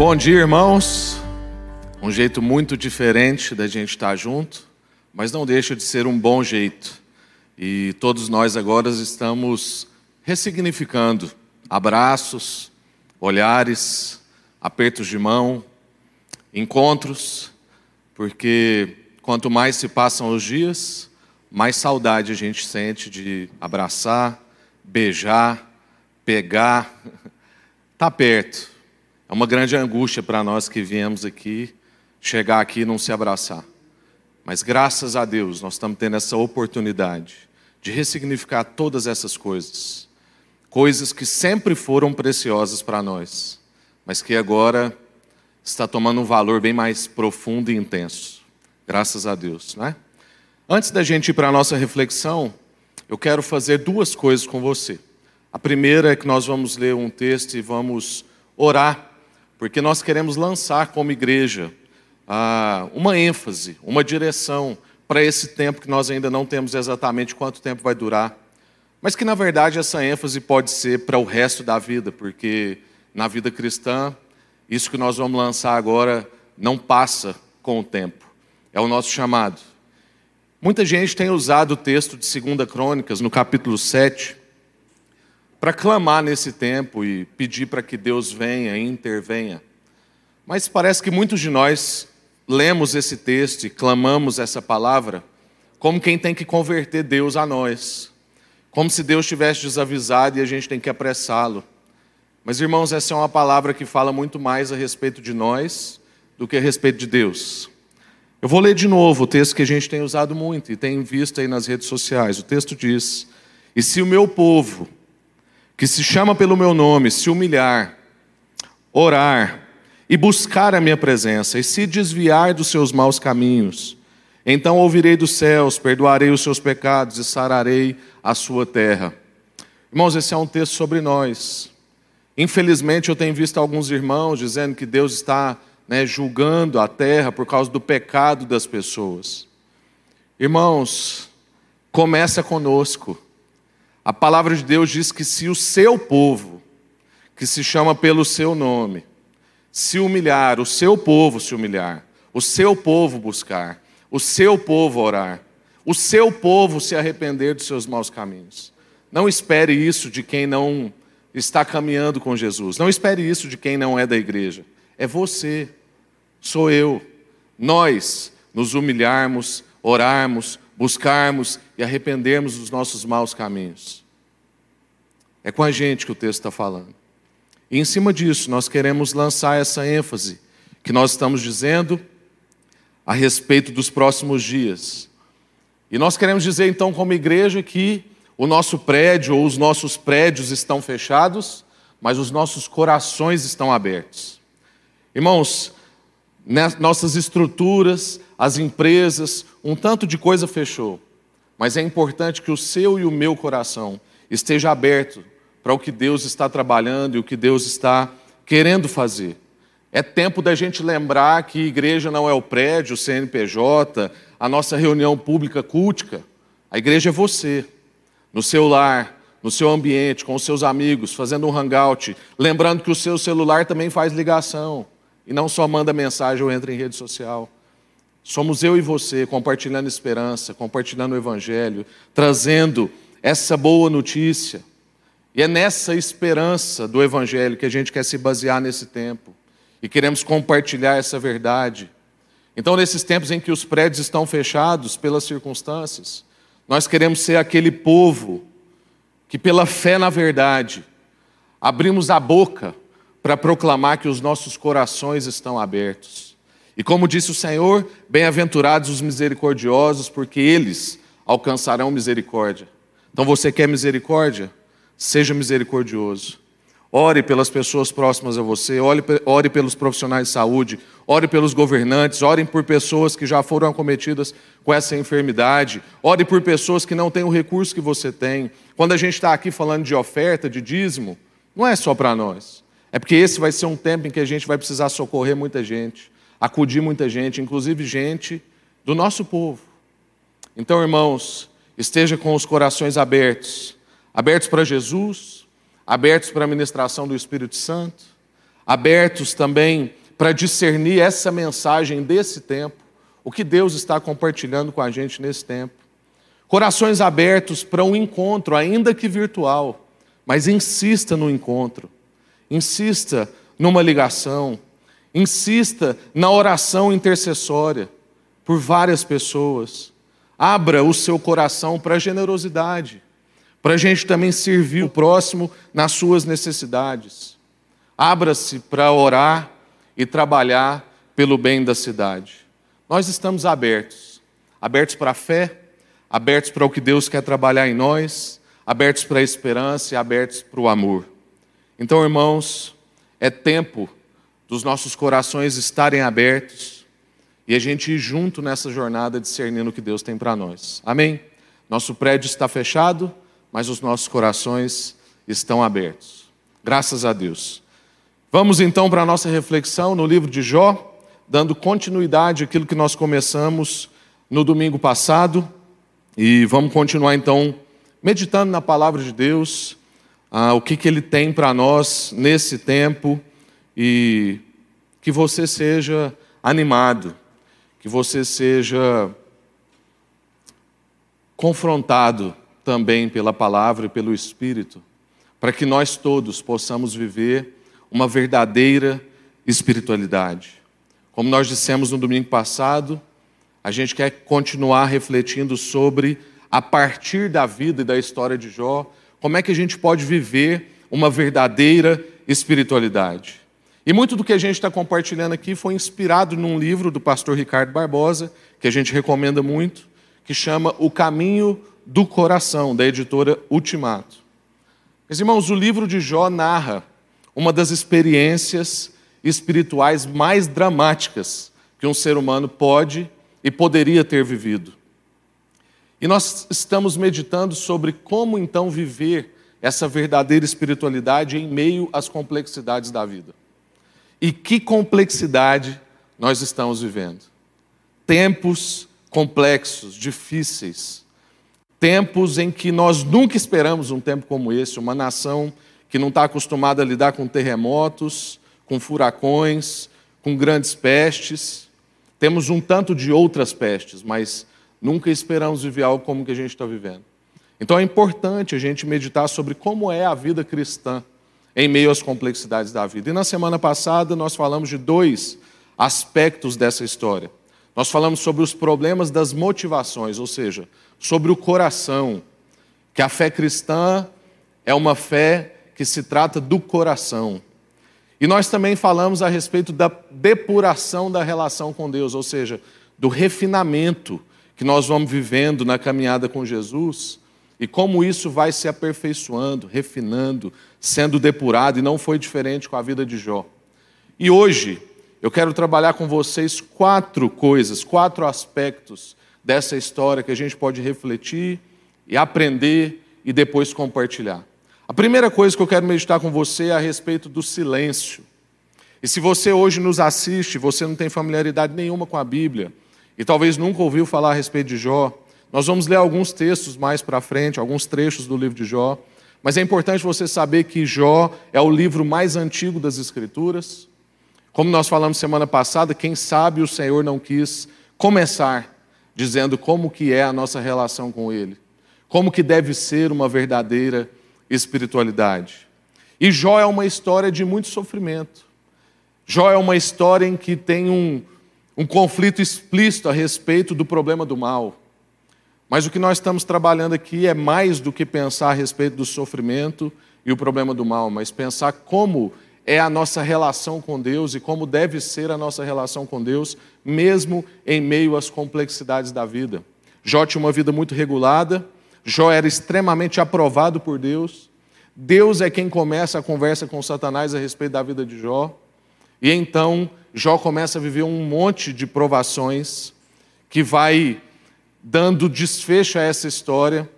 Bom dia, irmãos. Um jeito muito diferente da gente estar junto, mas não deixa de ser um bom jeito. E todos nós agora estamos ressignificando abraços, olhares, apertos de mão, encontros, porque quanto mais se passam os dias, mais saudade a gente sente de abraçar, beijar, pegar, tá perto. É uma grande angústia para nós que viemos aqui, chegar aqui e não se abraçar. Mas graças a Deus nós estamos tendo essa oportunidade de ressignificar todas essas coisas. Coisas que sempre foram preciosas para nós, mas que agora está tomando um valor bem mais profundo e intenso. Graças a Deus, não é? Antes da gente ir para a nossa reflexão, eu quero fazer duas coisas com você. A primeira é que nós vamos ler um texto e vamos orar porque nós queremos lançar como igreja ah, uma ênfase, uma direção para esse tempo que nós ainda não temos exatamente quanto tempo vai durar, mas que na verdade essa ênfase pode ser para o resto da vida, porque na vida cristã, isso que nós vamos lançar agora não passa com o tempo, é o nosso chamado. Muita gente tem usado o texto de 2 Crônicas, no capítulo 7, para clamar nesse tempo e pedir para que Deus venha e intervenha. Mas parece que muitos de nós lemos esse texto e clamamos essa palavra como quem tem que converter Deus a nós, como se Deus tivesse desavisado e a gente tem que apressá-lo. Mas, irmãos, essa é uma palavra que fala muito mais a respeito de nós do que a respeito de Deus. Eu vou ler de novo o texto que a gente tem usado muito e tem visto aí nas redes sociais. O texto diz: E se o meu povo, que se chama pelo meu nome, se humilhar, orar e buscar a minha presença e se desviar dos seus maus caminhos, então ouvirei dos céus, perdoarei os seus pecados e sararei a sua terra. Irmãos, esse é um texto sobre nós. Infelizmente, eu tenho visto alguns irmãos dizendo que Deus está né, julgando a terra por causa do pecado das pessoas. Irmãos, começa conosco. A palavra de Deus diz que se o seu povo, que se chama pelo seu nome, se humilhar, o seu povo se humilhar, o seu povo buscar, o seu povo orar, o seu povo se arrepender dos seus maus caminhos. Não espere isso de quem não está caminhando com Jesus. Não espere isso de quem não é da igreja. É você, sou eu. Nós nos humilharmos, orarmos, buscarmos e arrependermos dos nossos maus caminhos. É com a gente que o texto está falando. E em cima disso, nós queremos lançar essa ênfase que nós estamos dizendo a respeito dos próximos dias. E nós queremos dizer então, como igreja, que o nosso prédio ou os nossos prédios estão fechados, mas os nossos corações estão abertos. Irmãos, nossas estruturas, as empresas, um tanto de coisa fechou. Mas é importante que o seu e o meu coração esteja aberto para o que Deus está trabalhando e o que Deus está querendo fazer. É tempo da gente lembrar que igreja não é o prédio, o CNPJ, a nossa reunião pública cultica. A igreja é você, no seu lar, no seu ambiente, com os seus amigos, fazendo um hangout, lembrando que o seu celular também faz ligação e não só manda mensagem ou entra em rede social. Somos eu e você compartilhando esperança, compartilhando o Evangelho, trazendo essa boa notícia. E é nessa esperança do Evangelho que a gente quer se basear nesse tempo. E queremos compartilhar essa verdade. Então, nesses tempos em que os prédios estão fechados pelas circunstâncias, nós queremos ser aquele povo que, pela fé na verdade, abrimos a boca para proclamar que os nossos corações estão abertos e como disse o Senhor, bem-aventurados os misericordiosos, porque eles alcançarão misericórdia. Então você quer misericórdia? Seja misericordioso. Ore pelas pessoas próximas a você, ore, ore pelos profissionais de saúde, ore pelos governantes, ore por pessoas que já foram acometidas com essa enfermidade, ore por pessoas que não têm o recurso que você tem. Quando a gente está aqui falando de oferta, de dízimo, não é só para nós. É porque esse vai ser um tempo em que a gente vai precisar socorrer muita gente acudir muita gente, inclusive gente do nosso povo. Então, irmãos, esteja com os corações abertos abertos para Jesus, abertos para a ministração do Espírito Santo, abertos também para discernir essa mensagem desse tempo, o que Deus está compartilhando com a gente nesse tempo. Corações abertos para um encontro, ainda que virtual, mas insista no encontro, insista numa ligação, insista na oração intercessória por várias pessoas. Abra o seu coração para generosidade, para a gente também servir o próximo nas suas necessidades. Abra-se para orar e trabalhar pelo bem da cidade. Nós estamos abertos abertos para a fé, abertos para o que Deus quer trabalhar em nós, abertos para a esperança e abertos para o amor. Então, irmãos, é tempo dos nossos corações estarem abertos e a gente ir junto nessa jornada discernindo o que Deus tem para nós. Amém? Nosso prédio está fechado, mas os nossos corações estão abertos. Graças a Deus. Vamos então para a nossa reflexão no livro de Jó, dando continuidade àquilo que nós começamos no domingo passado. E vamos continuar então meditando na palavra de Deus, ah, o que, que Ele tem para nós nesse tempo e que você seja animado, que você seja confrontado também pela palavra e pelo Espírito, para que nós todos possamos viver uma verdadeira espiritualidade. Como nós dissemos no domingo passado, a gente quer continuar refletindo sobre, a partir da vida e da história de Jó, como é que a gente pode viver uma verdadeira espiritualidade. E muito do que a gente está compartilhando aqui foi inspirado num livro do pastor Ricardo Barbosa, que a gente recomenda muito, que chama O Caminho do Coração, da editora Ultimato. Meus irmãos, o livro de Jó narra uma das experiências espirituais mais dramáticas que um ser humano pode e poderia ter vivido. E nós estamos meditando sobre como então viver essa verdadeira espiritualidade em meio às complexidades da vida. E que complexidade nós estamos vivendo? Tempos complexos, difíceis, tempos em que nós nunca esperamos um tempo como esse, uma nação que não está acostumada a lidar com terremotos, com furacões, com grandes pestes. Temos um tanto de outras pestes, mas nunca esperamos viver algo como que a gente está vivendo. Então é importante a gente meditar sobre como é a vida cristã em meio às complexidades da vida. E na semana passada nós falamos de dois aspectos dessa história. Nós falamos sobre os problemas das motivações, ou seja, sobre o coração, que a fé cristã é uma fé que se trata do coração. E nós também falamos a respeito da depuração da relação com Deus, ou seja, do refinamento que nós vamos vivendo na caminhada com Jesus e como isso vai se aperfeiçoando, refinando, sendo depurado, e não foi diferente com a vida de Jó. E hoje eu quero trabalhar com vocês quatro coisas, quatro aspectos dessa história que a gente pode refletir e aprender e depois compartilhar. A primeira coisa que eu quero meditar com você é a respeito do silêncio. E se você hoje nos assiste, você não tem familiaridade nenhuma com a Bíblia, e talvez nunca ouviu falar a respeito de Jó, nós vamos ler alguns textos mais para frente, alguns trechos do livro de Jó, mas é importante você saber que Jó é o livro mais antigo das Escrituras. Como nós falamos semana passada, quem sabe o Senhor não quis começar dizendo como que é a nossa relação com Ele, como que deve ser uma verdadeira espiritualidade. E Jó é uma história de muito sofrimento. Jó é uma história em que tem um, um conflito explícito a respeito do problema do mal. Mas o que nós estamos trabalhando aqui é mais do que pensar a respeito do sofrimento e o problema do mal, mas pensar como é a nossa relação com Deus e como deve ser a nossa relação com Deus, mesmo em meio às complexidades da vida. Jó tinha uma vida muito regulada, Jó era extremamente aprovado por Deus. Deus é quem começa a conversa com Satanás a respeito da vida de Jó. E então Jó começa a viver um monte de provações que vai dando desfecho a essa história,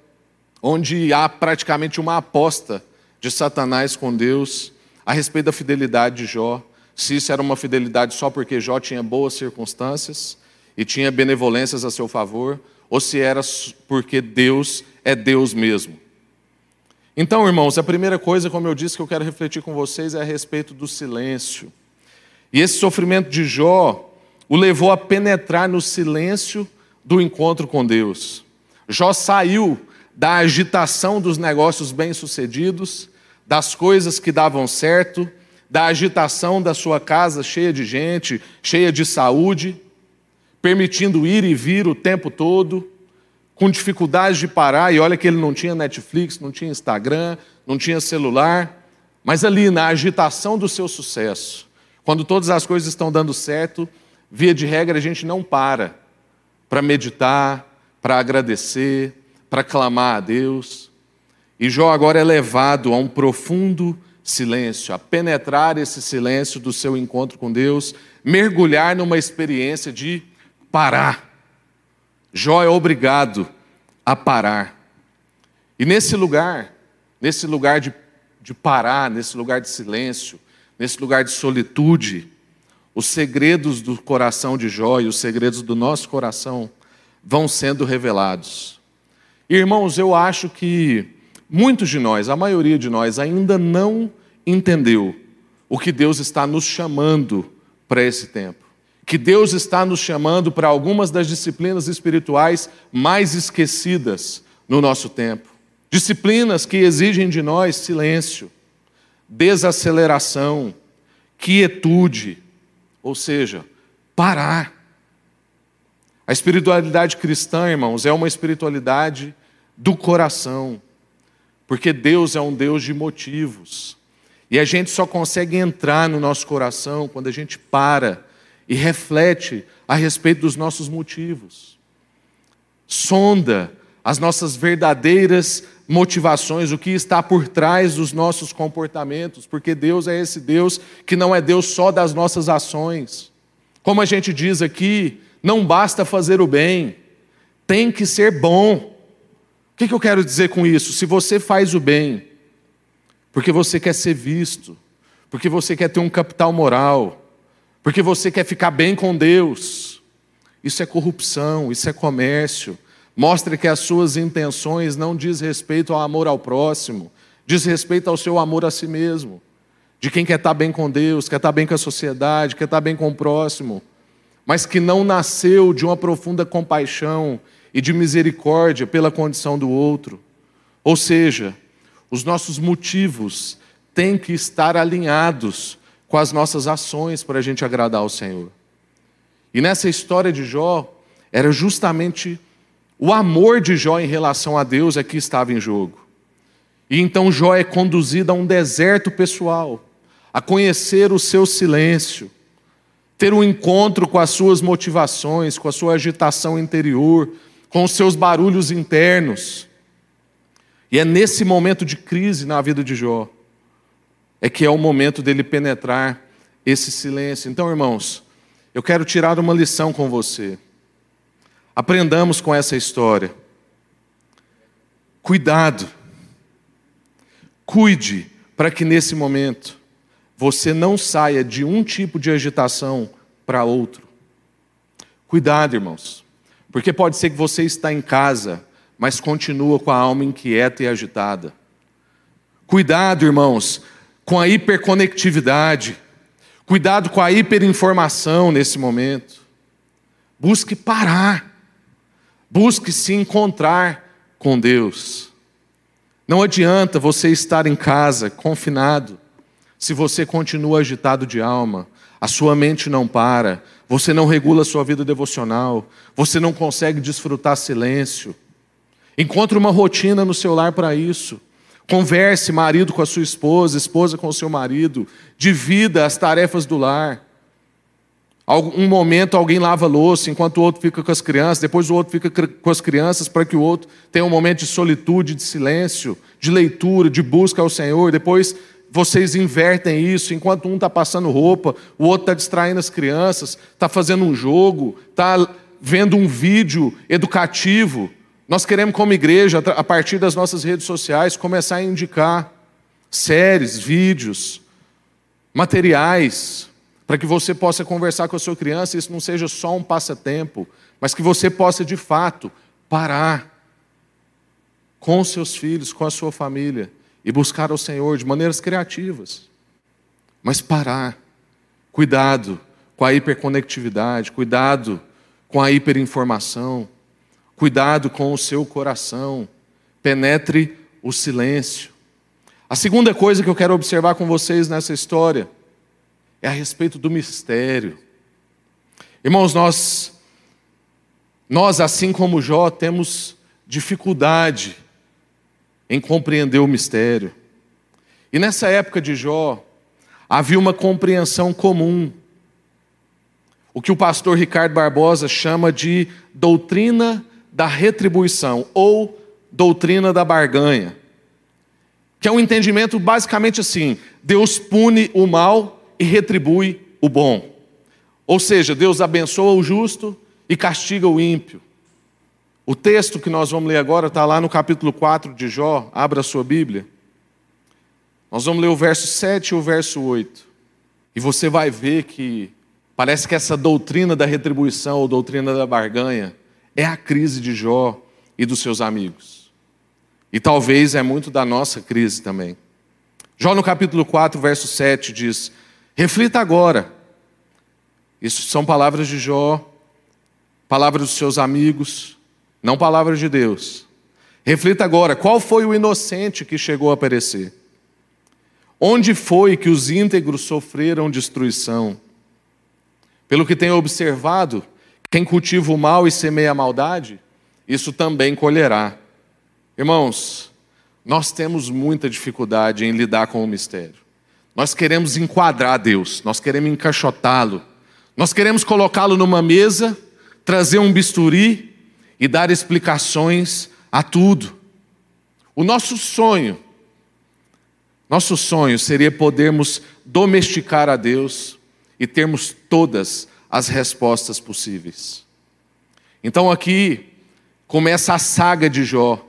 onde há praticamente uma aposta de Satanás com Deus a respeito da fidelidade de Jó. Se isso era uma fidelidade só porque Jó tinha boas circunstâncias e tinha benevolências a seu favor, ou se era porque Deus é Deus mesmo. Então, irmãos, a primeira coisa, como eu disse, que eu quero refletir com vocês é a respeito do silêncio. E esse sofrimento de Jó o levou a penetrar no silêncio do encontro com Deus. Jó saiu da agitação dos negócios bem-sucedidos, das coisas que davam certo, da agitação da sua casa cheia de gente, cheia de saúde, permitindo ir e vir o tempo todo, com dificuldade de parar, e olha que ele não tinha Netflix, não tinha Instagram, não tinha celular, mas ali na agitação do seu sucesso, quando todas as coisas estão dando certo, via de regra a gente não para para meditar, para agradecer, para clamar a Deus. E Jó agora é levado a um profundo silêncio, a penetrar esse silêncio do seu encontro com Deus, mergulhar numa experiência de parar. Jó é obrigado a parar. E nesse lugar, nesse lugar de, de parar, nesse lugar de silêncio, nesse lugar de solitude, os segredos do coração de Jó e os segredos do nosso coração vão sendo revelados. Irmãos, eu acho que muitos de nós, a maioria de nós, ainda não entendeu o que Deus está nos chamando para esse tempo. Que Deus está nos chamando para algumas das disciplinas espirituais mais esquecidas no nosso tempo. Disciplinas que exigem de nós silêncio, desaceleração, quietude, ou seja, parar. A espiritualidade cristã, irmãos, é uma espiritualidade do coração, porque Deus é um Deus de motivos. E a gente só consegue entrar no nosso coração quando a gente para e reflete a respeito dos nossos motivos. Sonda as nossas verdadeiras motivações, o que está por trás dos nossos comportamentos, porque Deus é esse Deus que não é Deus só das nossas ações. Como a gente diz aqui, não basta fazer o bem, tem que ser bom. O que eu quero dizer com isso? Se você faz o bem, porque você quer ser visto, porque você quer ter um capital moral, porque você quer ficar bem com Deus, isso é corrupção, isso é comércio. Mostre que as suas intenções não diz respeito ao amor ao próximo, diz respeito ao seu amor a si mesmo. De quem quer estar bem com Deus, quer estar bem com a sociedade, quer estar bem com o próximo mas que não nasceu de uma profunda compaixão e de misericórdia pela condição do outro. Ou seja, os nossos motivos têm que estar alinhados com as nossas ações para a gente agradar ao Senhor. E nessa história de Jó, era justamente o amor de Jó em relação a Deus é que estava em jogo. E então Jó é conduzido a um deserto pessoal, a conhecer o seu silêncio ter um encontro com as suas motivações, com a sua agitação interior, com os seus barulhos internos. E é nesse momento de crise na vida de Jó, é que é o momento dele penetrar esse silêncio. Então, irmãos, eu quero tirar uma lição com você. Aprendamos com essa história. Cuidado. Cuide para que nesse momento você não saia de um tipo de agitação para outro. Cuidado, irmãos, porque pode ser que você está em casa, mas continua com a alma inquieta e agitada. Cuidado, irmãos, com a hiperconectividade. Cuidado com a hiperinformação nesse momento. Busque parar. Busque se encontrar com Deus. Não adianta você estar em casa, confinado, se você continua agitado de alma, a sua mente não para, você não regula a sua vida devocional, você não consegue desfrutar silêncio. Encontre uma rotina no seu lar para isso. Converse, marido com a sua esposa, esposa com o seu marido. Divida as tarefas do lar. Um momento alguém lava louça, enquanto o outro fica com as crianças, depois o outro fica com as crianças, para que o outro tenha um momento de solitude, de silêncio, de leitura, de busca ao Senhor. Depois vocês invertem isso, enquanto um está passando roupa, o outro está distraindo as crianças, está fazendo um jogo, está vendo um vídeo educativo. Nós queremos, como igreja, a partir das nossas redes sociais, começar a indicar séries, vídeos, materiais, para que você possa conversar com a sua criança isso não seja só um passatempo, mas que você possa, de fato, parar com seus filhos, com a sua família e buscar ao Senhor de maneiras criativas. Mas parar, cuidado com a hiperconectividade, cuidado com a hiperinformação, cuidado com o seu coração, penetre o silêncio. A segunda coisa que eu quero observar com vocês nessa história é a respeito do mistério. Irmãos, nós, nós assim como Jó, temos dificuldade em compreender o mistério. E nessa época de Jó, havia uma compreensão comum. O que o pastor Ricardo Barbosa chama de doutrina da retribuição ou doutrina da barganha. Que é um entendimento basicamente assim: Deus pune o mal e retribui o bom. Ou seja, Deus abençoa o justo e castiga o ímpio. O texto que nós vamos ler agora está lá no capítulo 4 de Jó, abra a sua Bíblia. Nós vamos ler o verso 7 e o verso 8. E você vai ver que parece que essa doutrina da retribuição ou doutrina da barganha é a crise de Jó e dos seus amigos. E talvez é muito da nossa crise também. Jó no capítulo 4, verso 7 diz: Reflita agora. Isso são palavras de Jó, palavras dos seus amigos não palavras de Deus. Reflita agora: qual foi o inocente que chegou a perecer? Onde foi que os íntegros sofreram destruição? Pelo que tenho observado, quem cultiva o mal e semeia a maldade, isso também colherá. Irmãos, nós temos muita dificuldade em lidar com o mistério. Nós queremos enquadrar Deus, nós queremos encaixotá-lo, nós queremos colocá-lo numa mesa, trazer um bisturi e dar explicações a tudo. O nosso sonho, nosso sonho seria podermos domesticar a Deus e termos todas as respostas possíveis. Então aqui começa a saga de Jó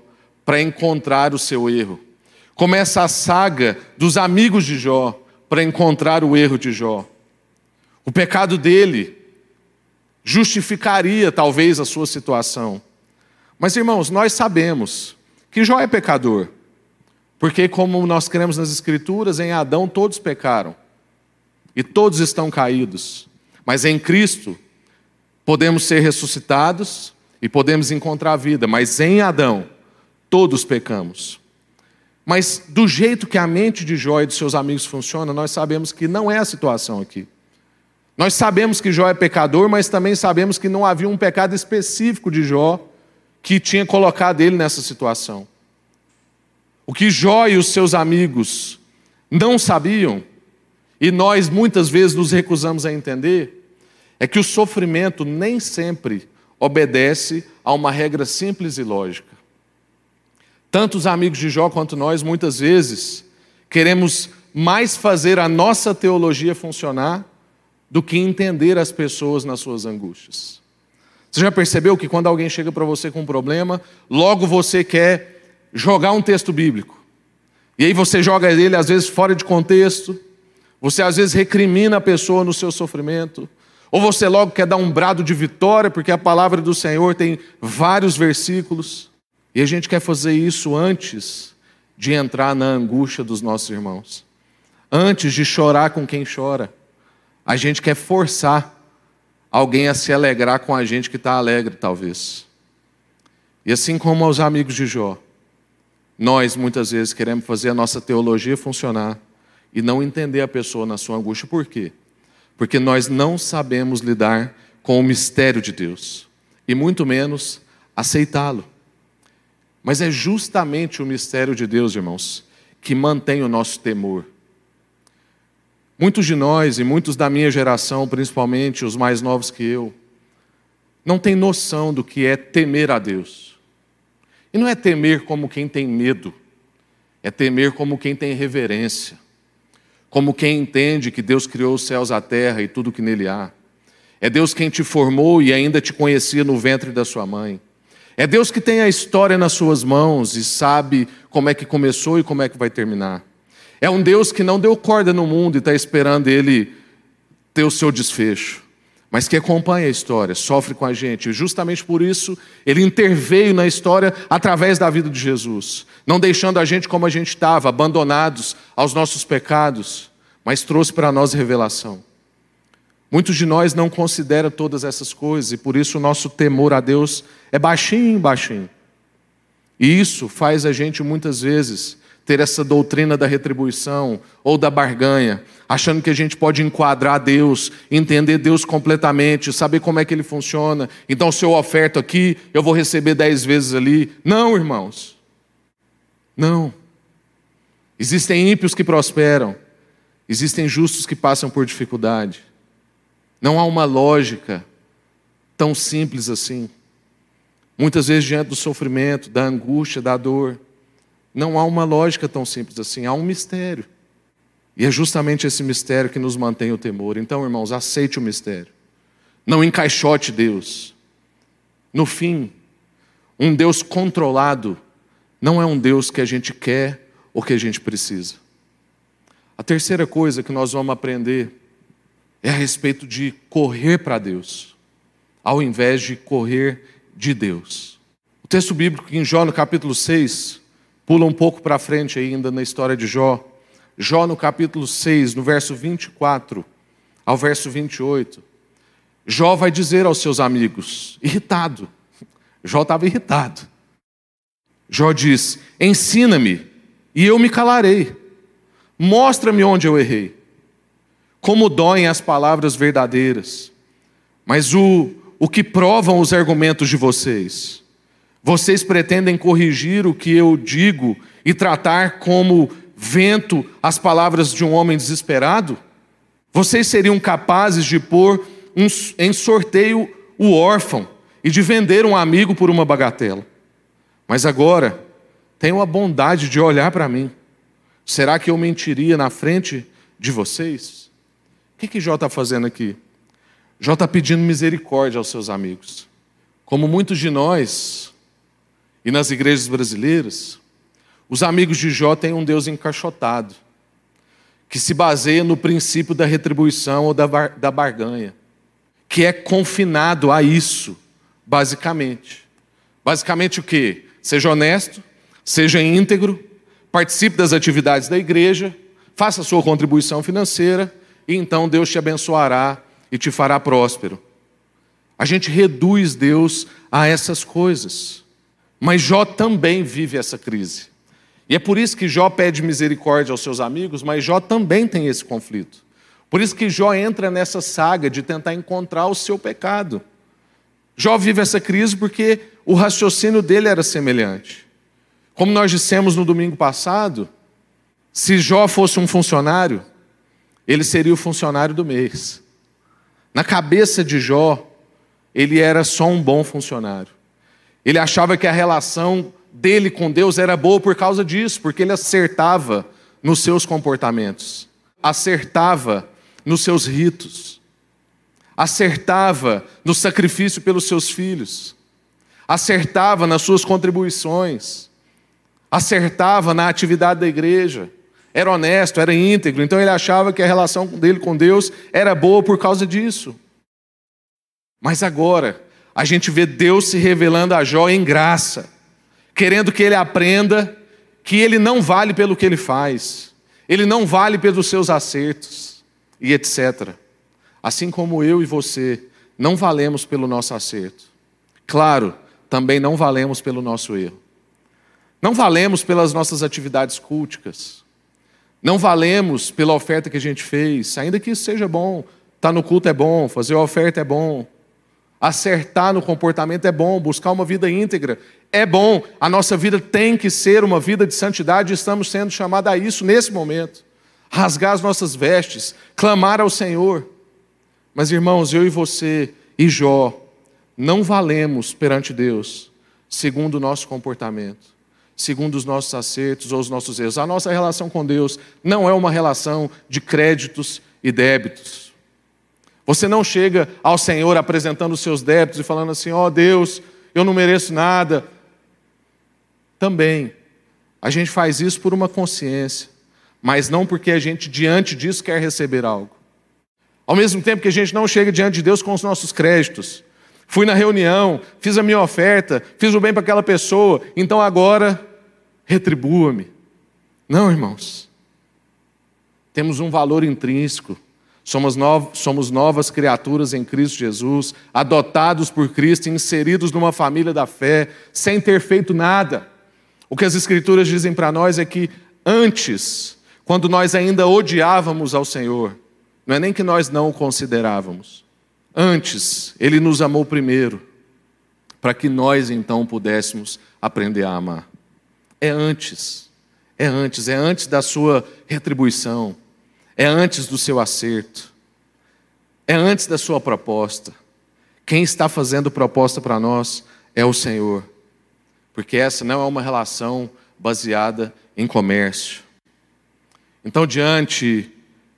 para encontrar o seu erro. Começa a saga dos amigos de Jó para encontrar o erro de Jó. O pecado dele justificaria talvez a sua situação. Mas irmãos, nós sabemos que Jó é pecador, porque, como nós cremos nas Escrituras, em Adão todos pecaram e todos estão caídos, mas em Cristo podemos ser ressuscitados e podemos encontrar vida, mas em Adão todos pecamos. Mas do jeito que a mente de Jó e de seus amigos funciona, nós sabemos que não é a situação aqui. Nós sabemos que Jó é pecador, mas também sabemos que não havia um pecado específico de Jó que tinha colocado ele nessa situação. O que Jó e os seus amigos não sabiam, e nós muitas vezes nos recusamos a entender, é que o sofrimento nem sempre obedece a uma regra simples e lógica. Tanto os amigos de Jó quanto nós, muitas vezes, queremos mais fazer a nossa teologia funcionar do que entender as pessoas nas suas angústias. Você já percebeu que quando alguém chega para você com um problema, logo você quer jogar um texto bíblico. E aí você joga ele às vezes fora de contexto, você às vezes recrimina a pessoa no seu sofrimento, ou você logo quer dar um brado de vitória, porque a palavra do Senhor tem vários versículos, e a gente quer fazer isso antes de entrar na angústia dos nossos irmãos, antes de chorar com quem chora. A gente quer forçar alguém a se alegrar com a gente que está alegre, talvez. E assim como aos amigos de Jó, nós muitas vezes queremos fazer a nossa teologia funcionar e não entender a pessoa na sua angústia. Por quê? Porque nós não sabemos lidar com o mistério de Deus e muito menos aceitá-lo. Mas é justamente o mistério de Deus, irmãos, que mantém o nosso temor, Muitos de nós, e muitos da minha geração, principalmente os mais novos que eu, não têm noção do que é temer a Deus. E não é temer como quem tem medo, é temer como quem tem reverência, como quem entende que Deus criou os céus, a terra e tudo que nele há. É Deus quem te formou e ainda te conhecia no ventre da sua mãe. É Deus que tem a história nas suas mãos e sabe como é que começou e como é que vai terminar. É um Deus que não deu corda no mundo e está esperando ele ter o seu desfecho. mas que acompanha a história, sofre com a gente. E justamente por isso, ele interveio na história através da vida de Jesus, não deixando a gente como a gente estava, abandonados aos nossos pecados, mas trouxe para nós revelação. Muitos de nós não consideram todas essas coisas e por isso o nosso temor a Deus é baixinho, baixinho. E isso faz a gente muitas vezes ter essa doutrina da retribuição ou da barganha, achando que a gente pode enquadrar Deus, entender Deus completamente, saber como é que ele funciona. Então, se eu oferto aqui, eu vou receber dez vezes ali. Não, irmãos. Não. Existem ímpios que prosperam, existem justos que passam por dificuldade. Não há uma lógica tão simples assim. Muitas vezes, diante do sofrimento, da angústia, da dor, não há uma lógica tão simples assim, há um mistério. E é justamente esse mistério que nos mantém o temor. Então, irmãos, aceite o mistério. Não encaixote Deus. No fim, um Deus controlado não é um Deus que a gente quer ou que a gente precisa. A terceira coisa que nós vamos aprender é a respeito de correr para Deus, ao invés de correr de Deus. O texto bíblico em Jó, no capítulo 6, Pula um pouco para frente ainda na história de Jó. Jó, no capítulo 6, no verso 24 ao verso 28. Jó vai dizer aos seus amigos, irritado. Jó estava irritado. Jó diz: Ensina-me, e eu me calarei. Mostra-me onde eu errei. Como doem as palavras verdadeiras. Mas o, o que provam os argumentos de vocês? Vocês pretendem corrigir o que eu digo e tratar como vento as palavras de um homem desesperado? Vocês seriam capazes de pôr um, em sorteio o órfão e de vender um amigo por uma bagatela. Mas agora, tenham a bondade de olhar para mim. Será que eu mentiria na frente de vocês? Que, que Jó está fazendo aqui? Jó está pedindo misericórdia aos seus amigos. Como muitos de nós, e nas igrejas brasileiras, os amigos de Jó têm um Deus encaixotado, que se baseia no princípio da retribuição ou da, bar da barganha, que é confinado a isso, basicamente. Basicamente o quê? Seja honesto, seja íntegro, participe das atividades da igreja, faça sua contribuição financeira e então Deus te abençoará e te fará próspero. A gente reduz Deus a essas coisas. Mas Jó também vive essa crise. E é por isso que Jó pede misericórdia aos seus amigos, mas Jó também tem esse conflito. Por isso que Jó entra nessa saga de tentar encontrar o seu pecado. Jó vive essa crise porque o raciocínio dele era semelhante. Como nós dissemos no domingo passado, se Jó fosse um funcionário, ele seria o funcionário do mês. Na cabeça de Jó, ele era só um bom funcionário. Ele achava que a relação dele com Deus era boa por causa disso, porque ele acertava nos seus comportamentos, acertava nos seus ritos, acertava no sacrifício pelos seus filhos, acertava nas suas contribuições, acertava na atividade da igreja, era honesto, era íntegro, então ele achava que a relação dele com Deus era boa por causa disso. Mas agora, a gente vê Deus se revelando a Jó em graça, querendo que ele aprenda que ele não vale pelo que ele faz, ele não vale pelos seus acertos e etc. Assim como eu e você não valemos pelo nosso acerto. Claro, também não valemos pelo nosso erro. Não valemos pelas nossas atividades culticas. Não valemos pela oferta que a gente fez, ainda que isso seja bom. Estar tá no culto é bom, fazer a oferta é bom. Acertar no comportamento é bom, buscar uma vida íntegra é bom. A nossa vida tem que ser uma vida de santidade e estamos sendo chamados a isso nesse momento. Rasgar as nossas vestes, clamar ao Senhor. Mas irmãos, eu e você e Jó não valemos perante Deus segundo o nosso comportamento, segundo os nossos acertos ou os nossos erros. A nossa relação com Deus não é uma relação de créditos e débitos. Você não chega ao Senhor apresentando os seus débitos e falando assim: ó oh, Deus, eu não mereço nada. Também, a gente faz isso por uma consciência, mas não porque a gente, diante disso, quer receber algo. Ao mesmo tempo que a gente não chega diante de Deus com os nossos créditos. Fui na reunião, fiz a minha oferta, fiz o bem para aquela pessoa, então agora retribua-me. Não, irmãos. Temos um valor intrínseco. Somos, somos novas criaturas em Cristo Jesus, adotados por Cristo, inseridos numa família da fé, sem ter feito nada. O que as Escrituras dizem para nós é que antes, quando nós ainda odiávamos ao Senhor, não é nem que nós não o considerávamos, antes, Ele nos amou primeiro, para que nós então pudéssemos aprender a amar. É antes, é antes, é antes da sua retribuição é antes do seu acerto, é antes da sua proposta. Quem está fazendo proposta para nós é o Senhor, porque essa não é uma relação baseada em comércio. Então, diante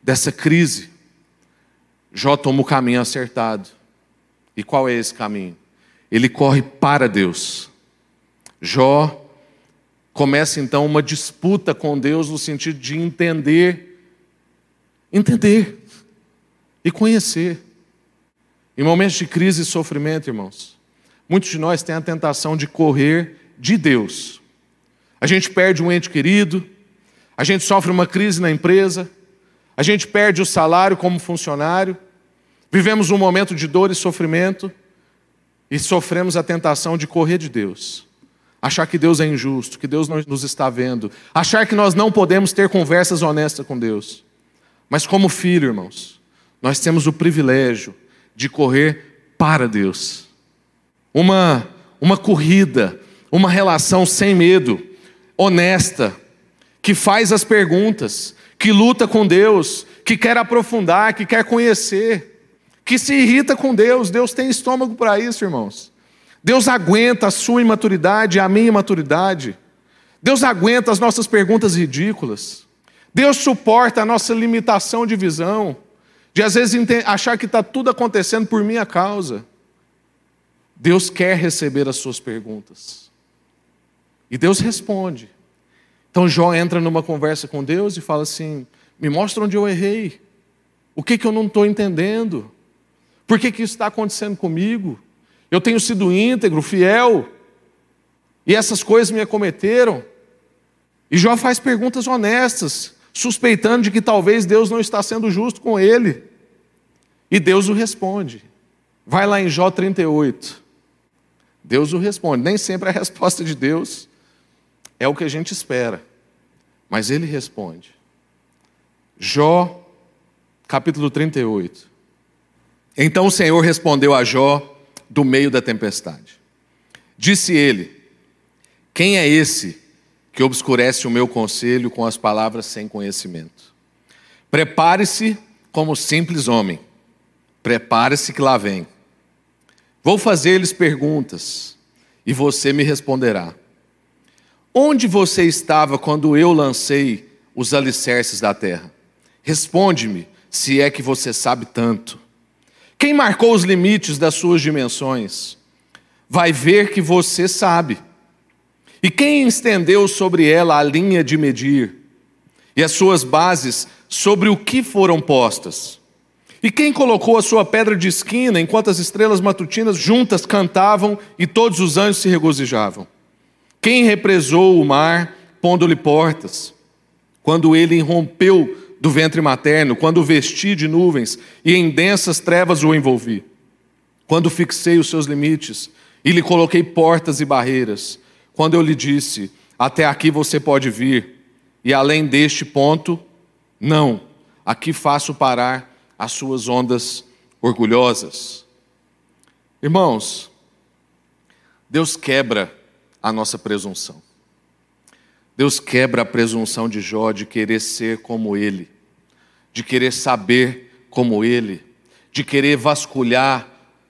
dessa crise, Jó toma o caminho acertado. E qual é esse caminho? Ele corre para Deus. Jó começa então uma disputa com Deus no sentido de entender entender e conhecer. Em momentos de crise e sofrimento, irmãos, muitos de nós têm a tentação de correr de Deus. A gente perde um ente querido, a gente sofre uma crise na empresa, a gente perde o salário como funcionário, vivemos um momento de dor e sofrimento e sofremos a tentação de correr de Deus. Achar que Deus é injusto, que Deus não nos está vendo, achar que nós não podemos ter conversas honestas com Deus. Mas como filho, irmãos, nós temos o privilégio de correr para Deus. Uma, uma corrida, uma relação sem medo, honesta, que faz as perguntas, que luta com Deus, que quer aprofundar, que quer conhecer, que se irrita com Deus. Deus tem estômago para isso, irmãos. Deus aguenta a sua imaturidade a minha imaturidade. Deus aguenta as nossas perguntas ridículas. Deus suporta a nossa limitação de visão, de às vezes achar que está tudo acontecendo por minha causa. Deus quer receber as suas perguntas. E Deus responde. Então Jó entra numa conversa com Deus e fala assim: me mostra onde eu errei. O que, que eu não estou entendendo? Por que, que isso está acontecendo comigo? Eu tenho sido íntegro, fiel, e essas coisas me acometeram. E Jó faz perguntas honestas suspeitando de que talvez Deus não está sendo justo com ele. E Deus o responde. Vai lá em Jó 38. Deus o responde. Nem sempre a resposta de Deus é o que a gente espera, mas ele responde. Jó, capítulo 38. Então o Senhor respondeu a Jó do meio da tempestade. Disse ele: Quem é esse que obscurece o meu conselho com as palavras sem conhecimento. Prepare-se como simples homem. Prepare-se que lá vem. Vou fazer-lhes perguntas e você me responderá. Onde você estava quando eu lancei os alicerces da terra? Responde-me, se é que você sabe tanto. Quem marcou os limites das suas dimensões? Vai ver que você sabe. E quem estendeu sobre ela a linha de medir? E as suas bases sobre o que foram postas? E quem colocou a sua pedra de esquina enquanto as estrelas matutinas juntas cantavam e todos os anjos se regozijavam? Quem represou o mar, pondo-lhe portas? Quando ele irrompeu do ventre materno, quando o vesti de nuvens e em densas trevas o envolvi? Quando fixei os seus limites e lhe coloquei portas e barreiras? quando eu lhe disse: Até aqui você pode vir, e além deste ponto, não, aqui faço parar as suas ondas orgulhosas. Irmãos, Deus quebra a nossa presunção. Deus quebra a presunção de Jó de querer ser como ele, de querer saber como ele, de querer vasculhar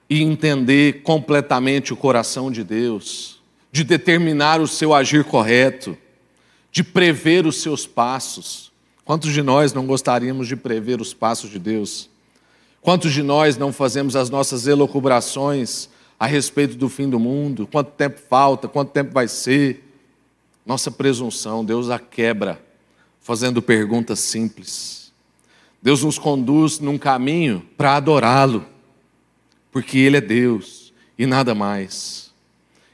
e entender completamente o coração de Deus de determinar o seu agir correto, de prever os seus passos. Quantos de nós não gostaríamos de prever os passos de Deus? Quantos de nós não fazemos as nossas elocubrações a respeito do fim do mundo? Quanto tempo falta? Quanto tempo vai ser? Nossa presunção, Deus a quebra, fazendo perguntas simples. Deus nos conduz num caminho para adorá-lo, porque Ele é Deus e nada mais.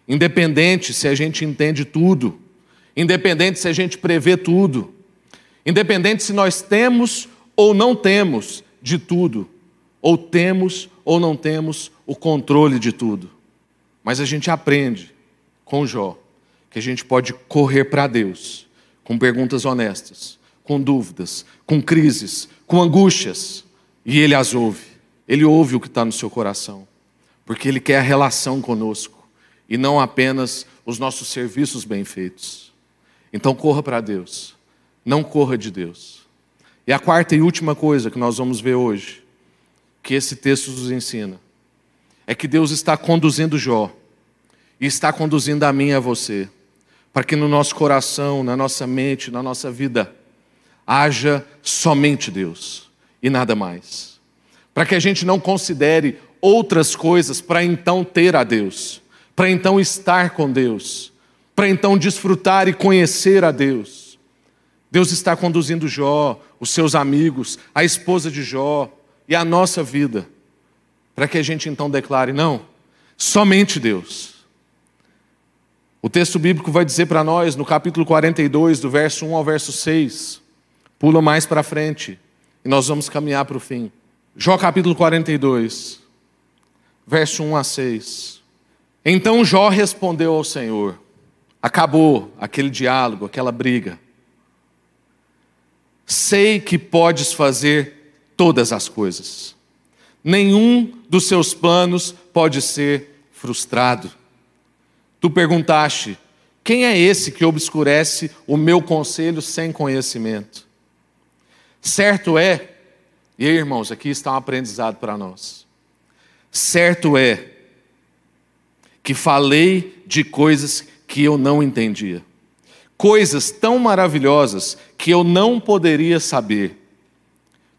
Independente se a gente entende tudo, independente se a gente prevê tudo, independente se nós temos ou não temos de tudo, ou temos ou não temos o controle de tudo. Mas a gente aprende com Jó que a gente pode correr para Deus com perguntas honestas, com dúvidas, com crises, com angústias, e Ele as ouve. Ele ouve o que está no seu coração, porque Ele quer a relação conosco e não apenas os nossos serviços bem feitos. Então corra para Deus, não corra de Deus. E a quarta e última coisa que nós vamos ver hoje, que esse texto nos ensina, é que Deus está conduzindo Jó e está conduzindo a mim e a você, para que no nosso coração, na nossa mente, na nossa vida, haja somente Deus e nada mais. Para que a gente não considere outras coisas para então ter a Deus, para então estar com Deus, para então desfrutar e conhecer a Deus. Deus está conduzindo Jó, os seus amigos, a esposa de Jó e a nossa vida, para que a gente então declare: não, somente Deus. O texto bíblico vai dizer para nós, no capítulo 42, do verso 1 ao verso 6, Pula mais para frente e nós vamos caminhar para o fim. Jó capítulo 42, verso 1 a 6. Então Jó respondeu ao Senhor. Acabou aquele diálogo, aquela briga. Sei que podes fazer todas as coisas. Nenhum dos seus planos pode ser frustrado. Tu perguntaste: quem é esse que obscurece o meu conselho sem conhecimento? Certo é, e aí, irmãos, aqui está um aprendizado para nós. Certo é que falei de coisas que eu não entendia, coisas tão maravilhosas que eu não poderia saber.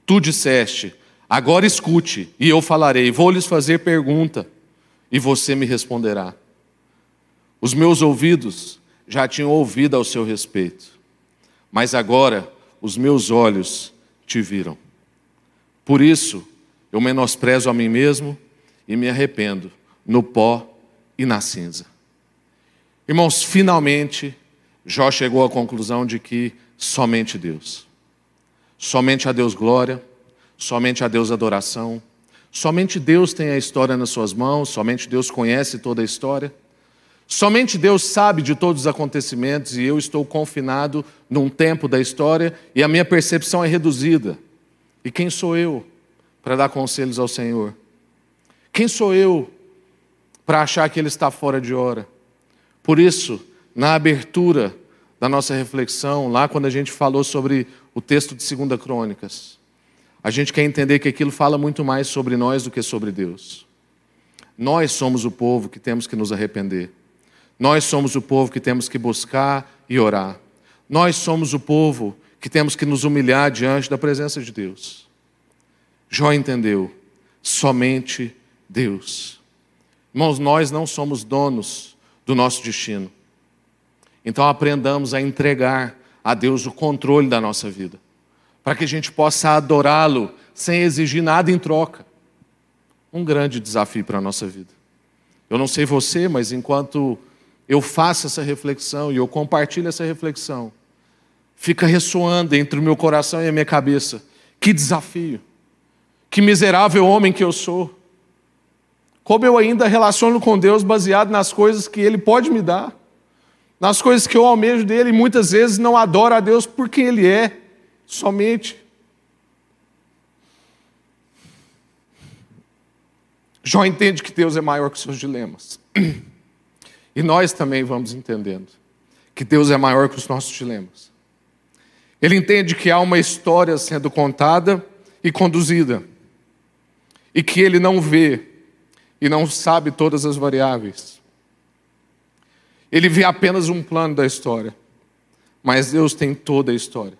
Tu disseste, agora escute, e eu falarei, vou lhes fazer pergunta, e você me responderá. Os meus ouvidos já tinham ouvido ao seu respeito, mas agora os meus olhos te viram. Por isso, eu menosprezo a mim mesmo e me arrependo no pó e na cinza. Irmãos, finalmente, Jó chegou à conclusão de que somente Deus, somente a Deus glória, somente a Deus adoração, somente Deus tem a história nas suas mãos, somente Deus conhece toda a história. Somente Deus sabe de todos os acontecimentos e eu estou confinado num tempo da história e a minha percepção é reduzida. E quem sou eu para dar conselhos ao Senhor? Quem sou eu para achar que Ele está fora de hora? Por isso, na abertura da nossa reflexão, lá quando a gente falou sobre o texto de 2 Crônicas, a gente quer entender que aquilo fala muito mais sobre nós do que sobre Deus. Nós somos o povo que temos que nos arrepender. Nós somos o povo que temos que buscar e orar. Nós somos o povo que temos que nos humilhar diante da presença de Deus. Jó entendeu, somente Deus. Irmãos, nós não somos donos do nosso destino. Então aprendamos a entregar a Deus o controle da nossa vida, para que a gente possa adorá-lo sem exigir nada em troca. Um grande desafio para a nossa vida. Eu não sei você, mas enquanto eu faço essa reflexão e eu compartilho essa reflexão, fica ressoando entre o meu coração e a minha cabeça. Que desafio! Que miserável homem que eu sou! Como eu ainda relaciono com Deus baseado nas coisas que Ele pode me dar, nas coisas que eu almejo dele, e muitas vezes não adoro a Deus por quem Ele é, somente. Jó entende que Deus é maior que os seus dilemas. E nós também vamos entendendo que Deus é maior que os nossos dilemas. Ele entende que há uma história sendo contada e conduzida, e que ele não vê e não sabe todas as variáveis. Ele vê apenas um plano da história, mas Deus tem toda a história.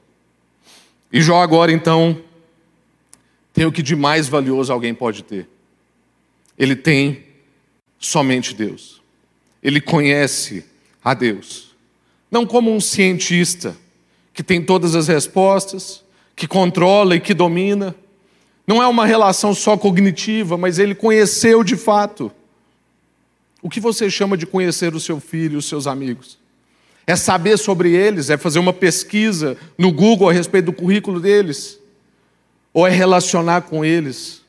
E Jó agora então tem o que de mais valioso alguém pode ter. Ele tem somente Deus ele conhece a Deus. Não como um cientista que tem todas as respostas, que controla e que domina. Não é uma relação só cognitiva, mas ele conheceu de fato. O que você chama de conhecer o seu filho e os seus amigos? É saber sobre eles? É fazer uma pesquisa no Google a respeito do currículo deles? Ou é relacionar com eles?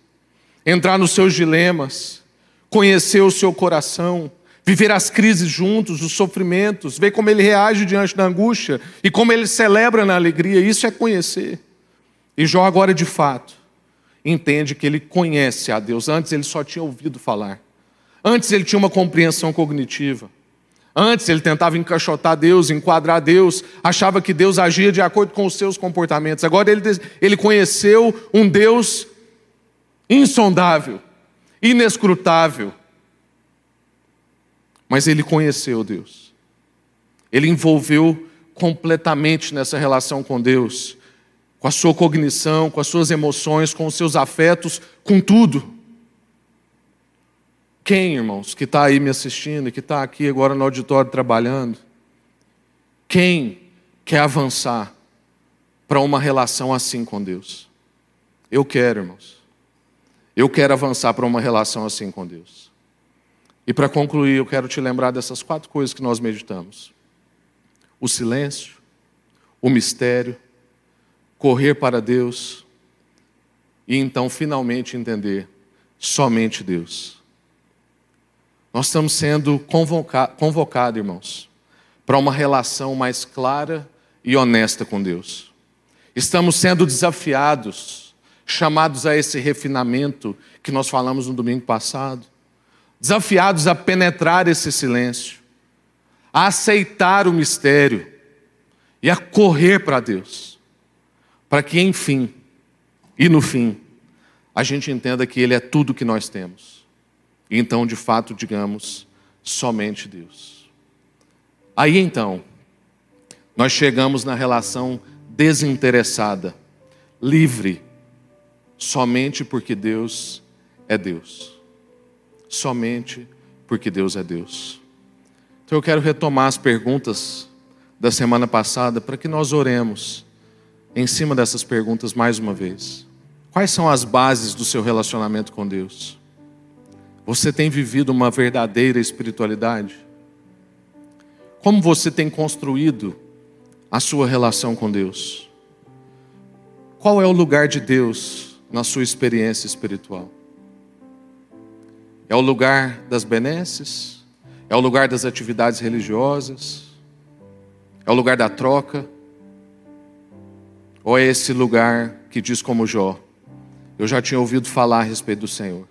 Entrar nos seus dilemas? Conhecer o seu coração? Viver as crises juntos, os sofrimentos? Ver como ele reage diante da angústia e como ele celebra na alegria? Isso é conhecer. E Jó, agora de fato, entende que ele conhece a Deus. Antes ele só tinha ouvido falar. Antes ele tinha uma compreensão cognitiva. Antes ele tentava encaixotar Deus, enquadrar Deus, achava que Deus agia de acordo com os seus comportamentos. Agora ele, ele conheceu um Deus insondável, inescrutável. Mas ele conheceu Deus. Ele envolveu completamente nessa relação com Deus, com a sua cognição, com as suas emoções, com os seus afetos, com tudo. Quem, irmãos, que está aí me assistindo que está aqui agora no auditório trabalhando, quem quer avançar para uma relação assim com Deus? Eu quero, irmãos. Eu quero avançar para uma relação assim com Deus. E para concluir, eu quero te lembrar dessas quatro coisas que nós meditamos: o silêncio, o mistério, correr para Deus e então finalmente entender somente Deus. Nós estamos sendo convocados, convocado, irmãos, para uma relação mais clara e honesta com Deus. Estamos sendo desafiados, chamados a esse refinamento que nós falamos no domingo passado. Desafiados a penetrar esse silêncio, a aceitar o mistério e a correr para Deus, para que, enfim, e no fim, a gente entenda que Ele é tudo que nós temos e então, de fato, digamos, somente Deus. Aí então, nós chegamos na relação desinteressada, livre, somente porque Deus é Deus. Somente porque Deus é Deus. Então eu quero retomar as perguntas da semana passada para que nós oremos em cima dessas perguntas mais uma vez. Quais são as bases do seu relacionamento com Deus? Você tem vivido uma verdadeira espiritualidade? Como você tem construído a sua relação com Deus? Qual é o lugar de Deus na sua experiência espiritual? É o lugar das benesses? É o lugar das atividades religiosas? É o lugar da troca? Ou é esse lugar que diz como Jó: Eu já tinha ouvido falar a respeito do Senhor,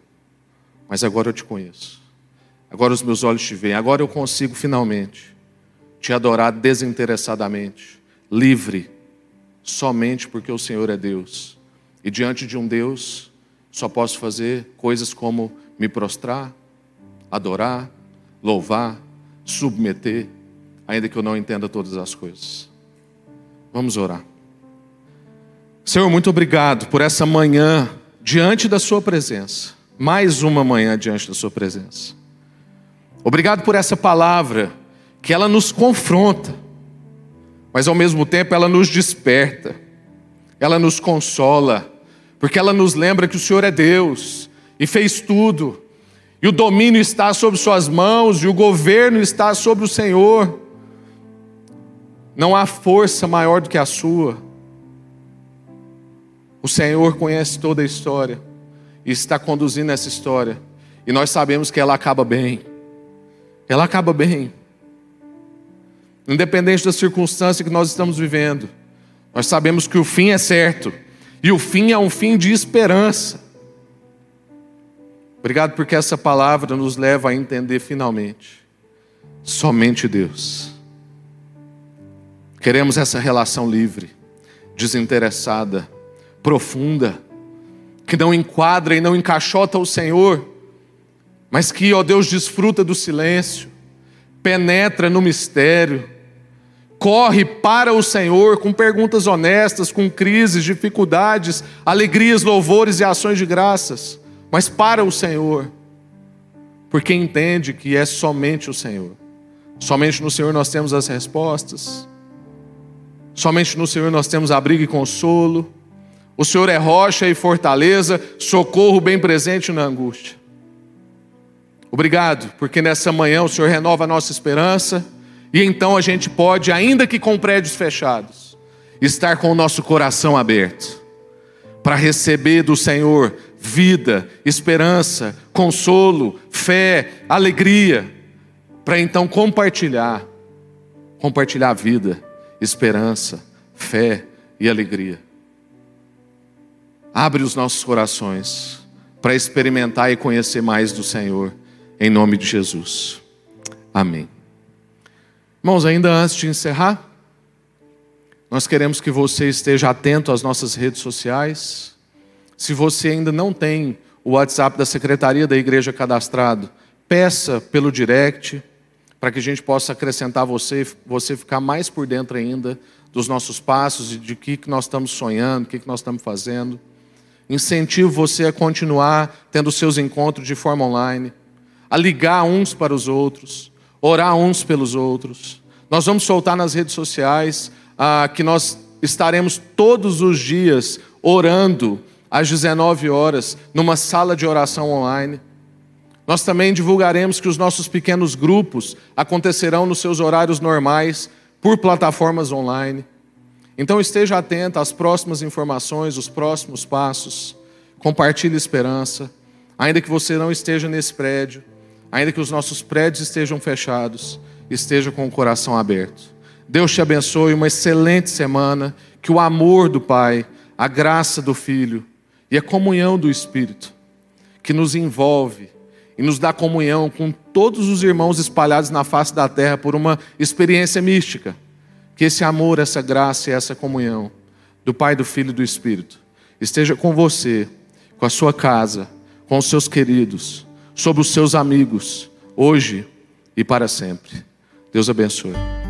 mas agora eu te conheço. Agora os meus olhos te veem. Agora eu consigo finalmente te adorar desinteressadamente, livre, somente porque o Senhor é Deus. E diante de um Deus, só posso fazer coisas como me prostrar, adorar, louvar, submeter, ainda que eu não entenda todas as coisas. Vamos orar. Senhor, muito obrigado por essa manhã diante da Sua presença mais uma manhã diante da Sua presença. Obrigado por essa palavra, que ela nos confronta, mas ao mesmo tempo ela nos desperta, ela nos consola, porque ela nos lembra que o Senhor é Deus e fez tudo, e o domínio está sob Suas mãos, e o governo está sobre o Senhor. Não há força maior do que a Sua. O Senhor conhece toda a história e está conduzindo essa história. E nós sabemos que ela acaba bem. Ela acaba bem. Independente da circunstância que nós estamos vivendo, nós sabemos que o fim é certo. E o fim é um fim de esperança. Obrigado porque essa palavra nos leva a entender finalmente somente Deus. Queremos essa relação livre, desinteressada, profunda que não enquadra e não encaixota o Senhor, mas que, ó Deus, desfruta do silêncio, penetra no mistério, corre para o Senhor com perguntas honestas, com crises, dificuldades, alegrias, louvores e ações de graças, mas para o Senhor, porque entende que é somente o Senhor. Somente no Senhor nós temos as respostas. Somente no Senhor nós temos abrigo e consolo. O Senhor é rocha e fortaleza, socorro bem presente na angústia. Obrigado, porque nessa manhã o Senhor renova a nossa esperança e então a gente pode, ainda que com prédios fechados, estar com o nosso coração aberto para receber do Senhor vida, esperança, consolo, fé, alegria, para então compartilhar, compartilhar vida, esperança, fé e alegria. Abre os nossos corações para experimentar e conhecer mais do Senhor, em nome de Jesus. Amém. Irmãos, ainda antes de encerrar, nós queremos que você esteja atento às nossas redes sociais. Se você ainda não tem o WhatsApp da Secretaria da Igreja cadastrado, peça pelo direct, para que a gente possa acrescentar você, você ficar mais por dentro ainda dos nossos passos e de que, que nós estamos sonhando, o que, que nós estamos fazendo. Incentivo você a continuar tendo seus encontros de forma online, a ligar uns para os outros, orar uns pelos outros. Nós vamos soltar nas redes sociais ah, que nós estaremos todos os dias orando às 19 horas numa sala de oração online. Nós também divulgaremos que os nossos pequenos grupos acontecerão nos seus horários normais por plataformas online. Então esteja atento às próximas informações, os próximos passos. Compartilhe esperança, ainda que você não esteja nesse prédio, ainda que os nossos prédios estejam fechados, esteja com o coração aberto. Deus te abençoe, uma excelente semana, que o amor do Pai, a graça do Filho e a comunhão do Espírito, que nos envolve e nos dá comunhão com todos os irmãos espalhados na face da terra por uma experiência mística que esse amor, essa graça e essa comunhão do Pai, do Filho e do Espírito esteja com você, com a sua casa, com os seus queridos, sobre os seus amigos, hoje e para sempre. Deus abençoe.